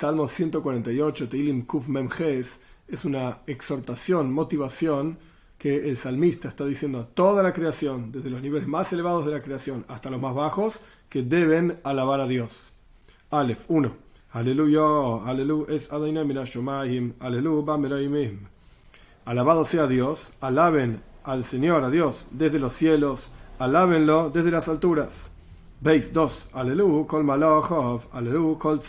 Salmo 148, Teilim Kuf Memges, es una exhortación, motivación que el salmista está diciendo a toda la creación, desde los niveles más elevados de la creación hasta los más bajos, que deben alabar a Dios. Aleph 1. Aleluya, aleluya, es aleluya, Alabado sea Dios, alaben al Señor, a Dios, desde los cielos, alábenlo desde las alturas. Veis 2. Aleluya, kol malachov, aleluya, kol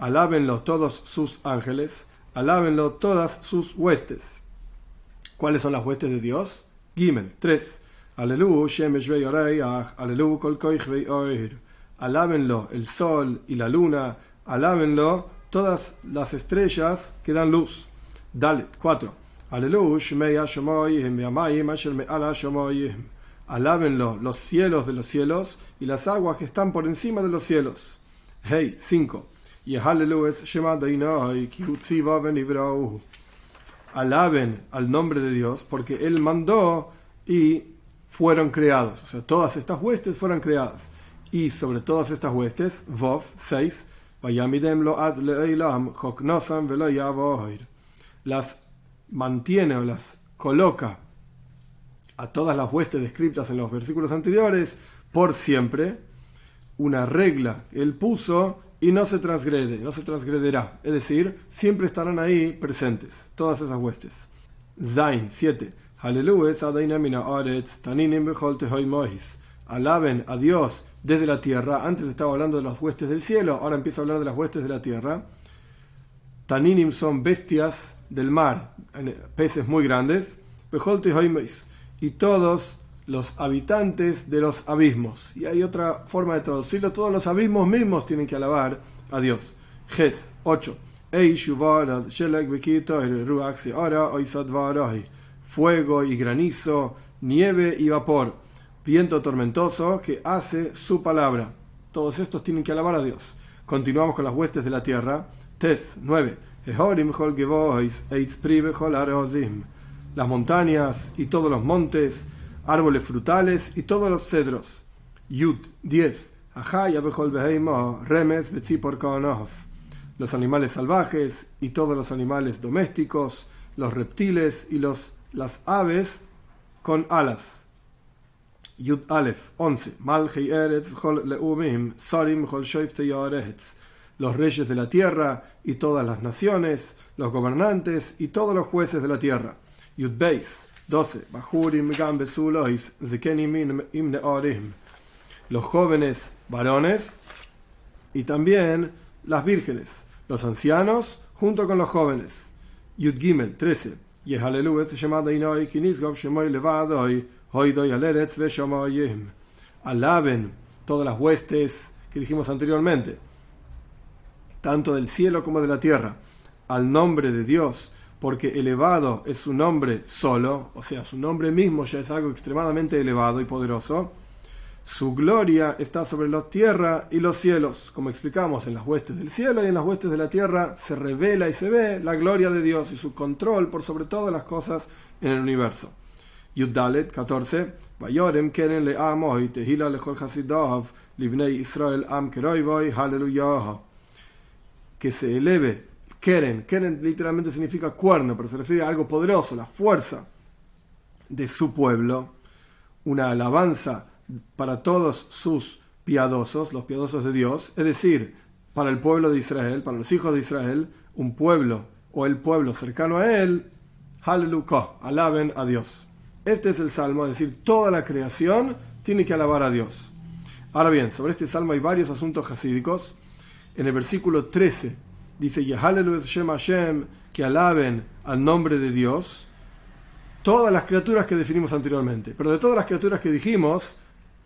Alábenlo todos sus ángeles, alábenlo todas sus huestes. ¿Cuáles son las huestes de Dios? Gimel 3. Aleluya, shemesh veyoreach, aleluya, kol koich veyoir. Alábenlo el sol y la luna, alábenlo todas las estrellas que dan luz. Dalet 4. Aleluya, shmeya shomoyim, yamayim, asher me'ala shomoyim. Alábenlo los cielos de los cielos y las aguas que están por encima de los cielos. Hey 5. Y aleluya, shema utziva venibrau alaben al nombre de Dios, porque Él mandó y fueron creados. O sea, todas estas huestes fueron creadas. Y sobre todas estas huestes, Vov 6, las mantiene o las coloca a todas las huestes descritas en los versículos anteriores por siempre, una regla que él puso y no se transgrede, no se transgrederá. Es decir, siempre estarán ahí presentes, todas esas huestes. Zain 7. Alaben a Dios desde la tierra. Antes estaba hablando de las huestes del cielo, ahora empieza a hablar de las huestes de la tierra. Taninim son bestias del mar, peces muy grandes. Y todos los habitantes de los abismos. Y hay otra forma de traducirlo, todos los abismos mismos tienen que alabar a Dios. Ges 8. Fuego y granizo, nieve y vapor, viento tormentoso que hace su palabra. Todos estos tienen que alabar a Dios. Continuamos con las huestes de la tierra. Tes 9. Las montañas y todos los montes árboles frutales y todos los cedros. Yud 10. Remes Los animales salvajes y todos los animales domésticos, los reptiles y los, las aves con alas. Yud Aleph 11. Los reyes de la tierra y todas las naciones, los gobernantes y todos los jueces de la tierra. Yud Beis 12. Los jóvenes varones y también las vírgenes, los ancianos junto con los jóvenes. Yud Gimel 13. Alaben todas las huestes que dijimos anteriormente, tanto del cielo como de la tierra, al nombre de Dios porque elevado es su nombre solo, o sea, su nombre mismo ya es algo extremadamente elevado y poderoso, su gloria está sobre la tierra y los cielos. Como explicamos, en las huestes del cielo y en las huestes de la tierra se revela y se ve la gloria de Dios y su control por sobre todas las cosas en el universo. Yuddalet 14. keren tehila Israel am Que se eleve Keren. Keren literalmente significa cuerno, pero se refiere a algo poderoso, la fuerza de su pueblo, una alabanza para todos sus piadosos, los piadosos de Dios, es decir, para el pueblo de Israel, para los hijos de Israel, un pueblo o el pueblo cercano a él, Hallelujah, alaben a Dios. Este es el salmo, es decir, toda la creación tiene que alabar a Dios. Ahora bien, sobre este salmo hay varios asuntos hasídicos. En el versículo 13 dice Shem Hashem, que alaben al nombre de Dios, todas las criaturas que definimos anteriormente. Pero de todas las criaturas que dijimos,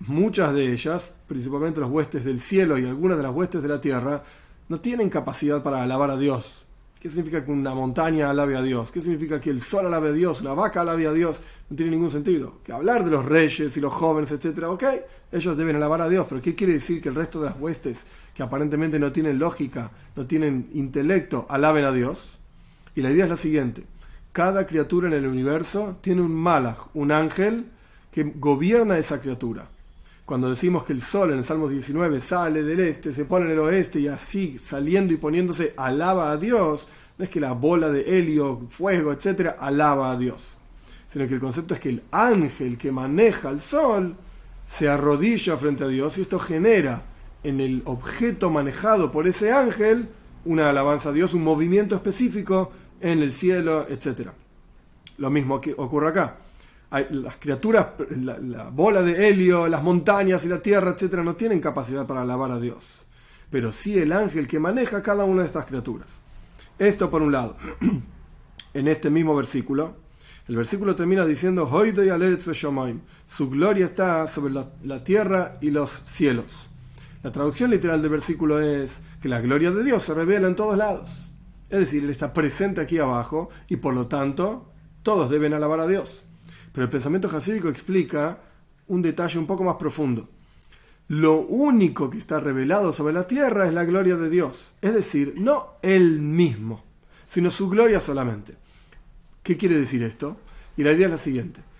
muchas de ellas, principalmente los huestes del cielo y algunas de las huestes de la tierra, no tienen capacidad para alabar a Dios. ¿Qué significa que una montaña alabe a Dios? ¿Qué significa que el sol alabe a Dios? La vaca alabe a Dios? No tiene ningún sentido. Que hablar de los reyes y los jóvenes, etcétera, ok, ellos deben alabar a Dios, pero ¿qué quiere decir que el resto de las huestes, que aparentemente no tienen lógica, no tienen intelecto, alaben a Dios? Y la idea es la siguiente: cada criatura en el universo tiene un malach, un ángel, que gobierna esa criatura. Cuando decimos que el sol en el Salmo 19 sale del este, se pone en el oeste y así saliendo y poniéndose alaba a Dios, no es que la bola de helio, fuego, etcétera, alaba a Dios, sino que el concepto es que el ángel que maneja el sol se arrodilla frente a Dios y esto genera en el objeto manejado por ese ángel una alabanza a Dios, un movimiento específico en el cielo, etcétera. Lo mismo que ocurre acá las criaturas, la, bola de helio, las montañas y la tierra, etcétera, no tienen capacidad para alabar a Dios. Pero sí el ángel que maneja cada una de estas criaturas. Esto por un lado. en este mismo versículo, el versículo termina diciendo: Su gloria está sobre la tierra y los cielos. La traducción literal del versículo es que la gloria de Dios se revela en todos lados. Es decir, Él está presente aquí abajo y por lo tanto todos deben alabar a Dios. Pero el pensamiento jasídico explica un detalle un poco más profundo. Lo único que está revelado sobre la tierra es la gloria de Dios. Es decir, no Él mismo, sino su gloria solamente. ¿Qué quiere decir esto? Y la idea es la siguiente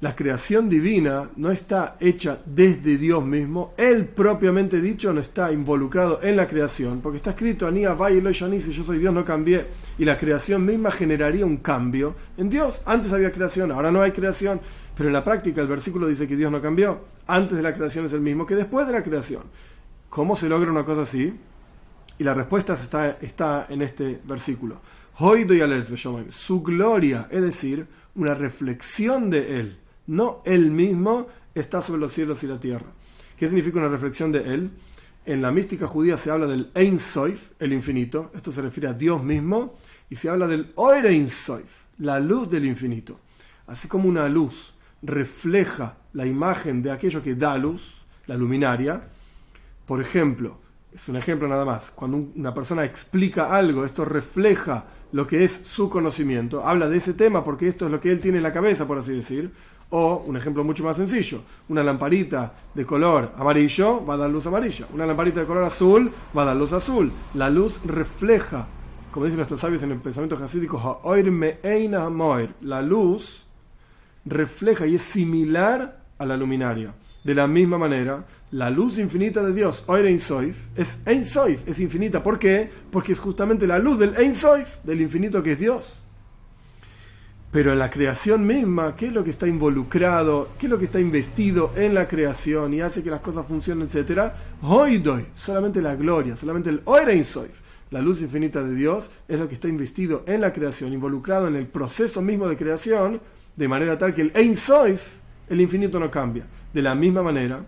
la creación divina no está hecha desde Dios mismo, Él propiamente dicho no está involucrado en la creación, porque está escrito, Anía, y si yo soy Dios, no cambié, y la creación misma generaría un cambio en Dios. Antes había creación, ahora no hay creación, pero en la práctica el versículo dice que Dios no cambió. Antes de la creación es el mismo que después de la creación. ¿Cómo se logra una cosa así? Y la respuesta está, está en este versículo. Su gloria, es decir, una reflexión de Él no Él mismo está sobre los cielos y la tierra. ¿Qué significa una reflexión de Él? En la mística judía se habla del Ein Soif, el infinito, esto se refiere a Dios mismo, y se habla del Ein Soif, la luz del infinito. Así como una luz refleja la imagen de aquello que da luz, la luminaria, por ejemplo, es un ejemplo nada más, cuando una persona explica algo, esto refleja lo que es su conocimiento, habla de ese tema porque esto es lo que él tiene en la cabeza, por así decir, o un ejemplo mucho más sencillo, una lamparita de color amarillo va a dar luz amarilla, una lamparita de color azul va a dar luz azul. La luz refleja, como dicen nuestros sabios en el pensamiento jasídico, la luz refleja y es similar a la luminaria. De la misma manera, la luz infinita de Dios, Oir Soif, es Ein Soif, es infinita. ¿Por qué? Porque es justamente la luz del Ein Soif, del infinito que es Dios. Pero en la creación misma, ¿qué es lo que está involucrado? ¿Qué es lo que está investido en la creación y hace que las cosas funcionen, etcétera? Hoy doy, solamente la gloria, solamente el Oirein Soif, la luz infinita de Dios, es lo que está investido en la creación, involucrado en el proceso mismo de creación, de manera tal que el Ein el infinito no cambia. De la misma manera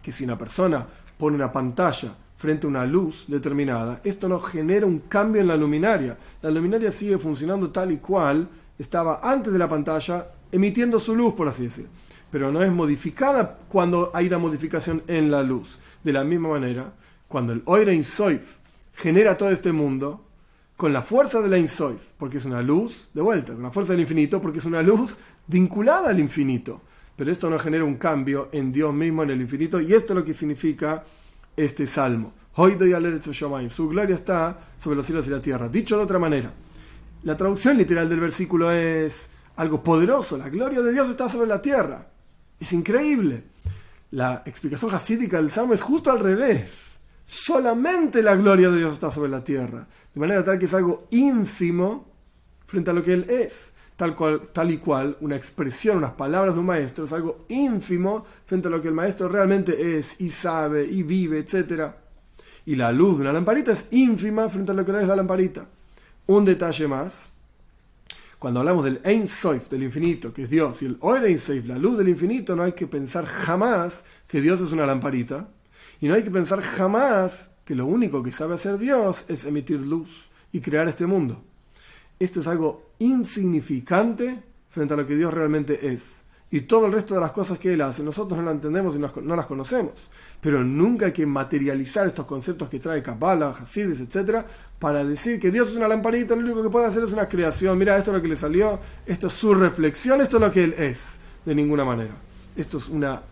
que si una persona pone una pantalla frente a una luz determinada, esto no genera un cambio en la luminaria. La luminaria sigue funcionando tal y cual estaba antes de la pantalla emitiendo su luz, por así decir. Pero no es modificada cuando hay una modificación en la luz. De la misma manera, cuando el Oira Insoif genera todo este mundo, con la fuerza de la Insoif, porque es una luz, de vuelta, con la fuerza del infinito, porque es una luz vinculada al infinito. Pero esto no genera un cambio en Dios mismo, en el infinito, y esto es lo que significa este salmo. Su gloria está sobre los cielos y la tierra. Dicho de otra manera, la traducción literal del versículo es algo poderoso. La gloria de Dios está sobre la tierra. Es increíble. La explicación hasídica del Salmo es justo al revés. Solamente la gloria de Dios está sobre la tierra. De manera tal que es algo ínfimo frente a lo que Él es. Tal, cual, tal y cual una expresión, unas palabras de un maestro es algo ínfimo frente a lo que el maestro realmente es y sabe y vive, etc. Y la luz de una lamparita es ínfima frente a lo que es la lamparita. Un detalle más. Cuando hablamos del Ein Soif, del infinito, que es Dios, y el Oer Ein Soif, la luz del infinito, no hay que pensar jamás que Dios es una lamparita. Y no hay que pensar jamás que lo único que sabe hacer Dios es emitir luz y crear este mundo. Esto es algo insignificante frente a lo que Dios realmente es y todo el resto de las cosas que él hace, nosotros no las entendemos y no las conocemos. Pero nunca hay que materializar estos conceptos que trae Kabbalah, Hasidis, etc., para decir que Dios es una lamparita, lo único que puede hacer es una creación. Mira, esto es lo que le salió, esto es su reflexión, esto es lo que él es, de ninguna manera. Esto es una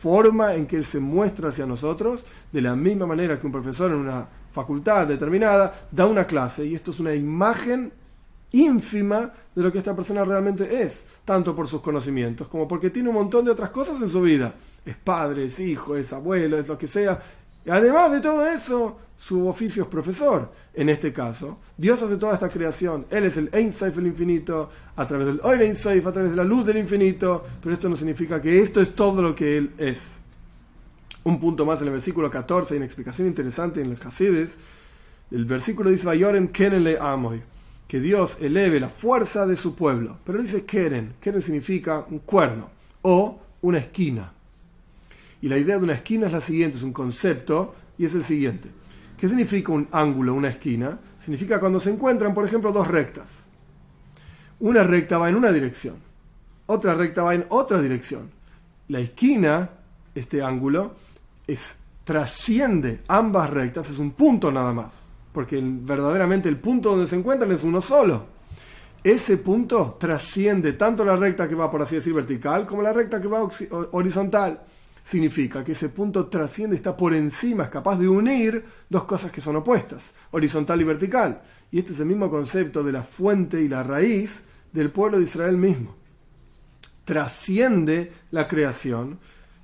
forma en que él se muestra hacia nosotros, de la misma manera que un profesor en una facultad determinada da una clase, y esto es una imagen ínfima de lo que esta persona realmente es, tanto por sus conocimientos como porque tiene un montón de otras cosas en su vida. es padre, es hijo, es abuelo, es lo que sea. Y además de todo eso, su oficio es profesor. En este caso, Dios hace toda esta creación. Él es el Ein Sof, el infinito, a través del Oir Ein Sof, a través de la luz del infinito. Pero esto no significa que esto es todo lo que Él es. Un punto más en el versículo 14, hay una explicación interesante en el Hasides. El versículo dice: Vayoren Kenen le amoy que Dios eleve la fuerza de su pueblo. Pero dice Keren. Keren significa un cuerno o una esquina. Y la idea de una esquina es la siguiente, es un concepto y es el siguiente. ¿Qué significa un ángulo, una esquina? Significa cuando se encuentran, por ejemplo, dos rectas. Una recta va en una dirección, otra recta va en otra dirección. La esquina, este ángulo, es, trasciende ambas rectas, es un punto nada más porque verdaderamente el punto donde se encuentran es uno solo. Ese punto trasciende tanto la recta que va, por así decir, vertical, como la recta que va horizontal. Significa que ese punto trasciende, está por encima, es capaz de unir dos cosas que son opuestas, horizontal y vertical. Y este es el mismo concepto de la fuente y la raíz del pueblo de Israel mismo. Trasciende la creación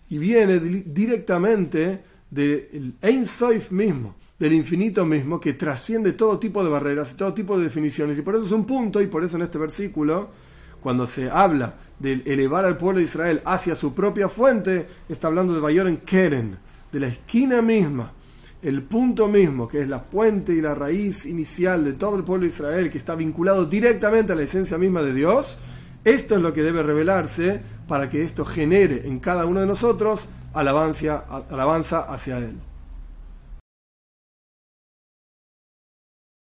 y viene directamente del Ein Sof mismo del infinito mismo que trasciende todo tipo de barreras y todo tipo de definiciones. Y por eso es un punto, y por eso en este versículo, cuando se habla de elevar al pueblo de Israel hacia su propia fuente, está hablando de Bayoren Keren, de la esquina misma, el punto mismo, que es la fuente y la raíz inicial de todo el pueblo de Israel, que está vinculado directamente a la esencia misma de Dios. Esto es lo que debe revelarse para que esto genere en cada uno de nosotros alabanza hacia Él.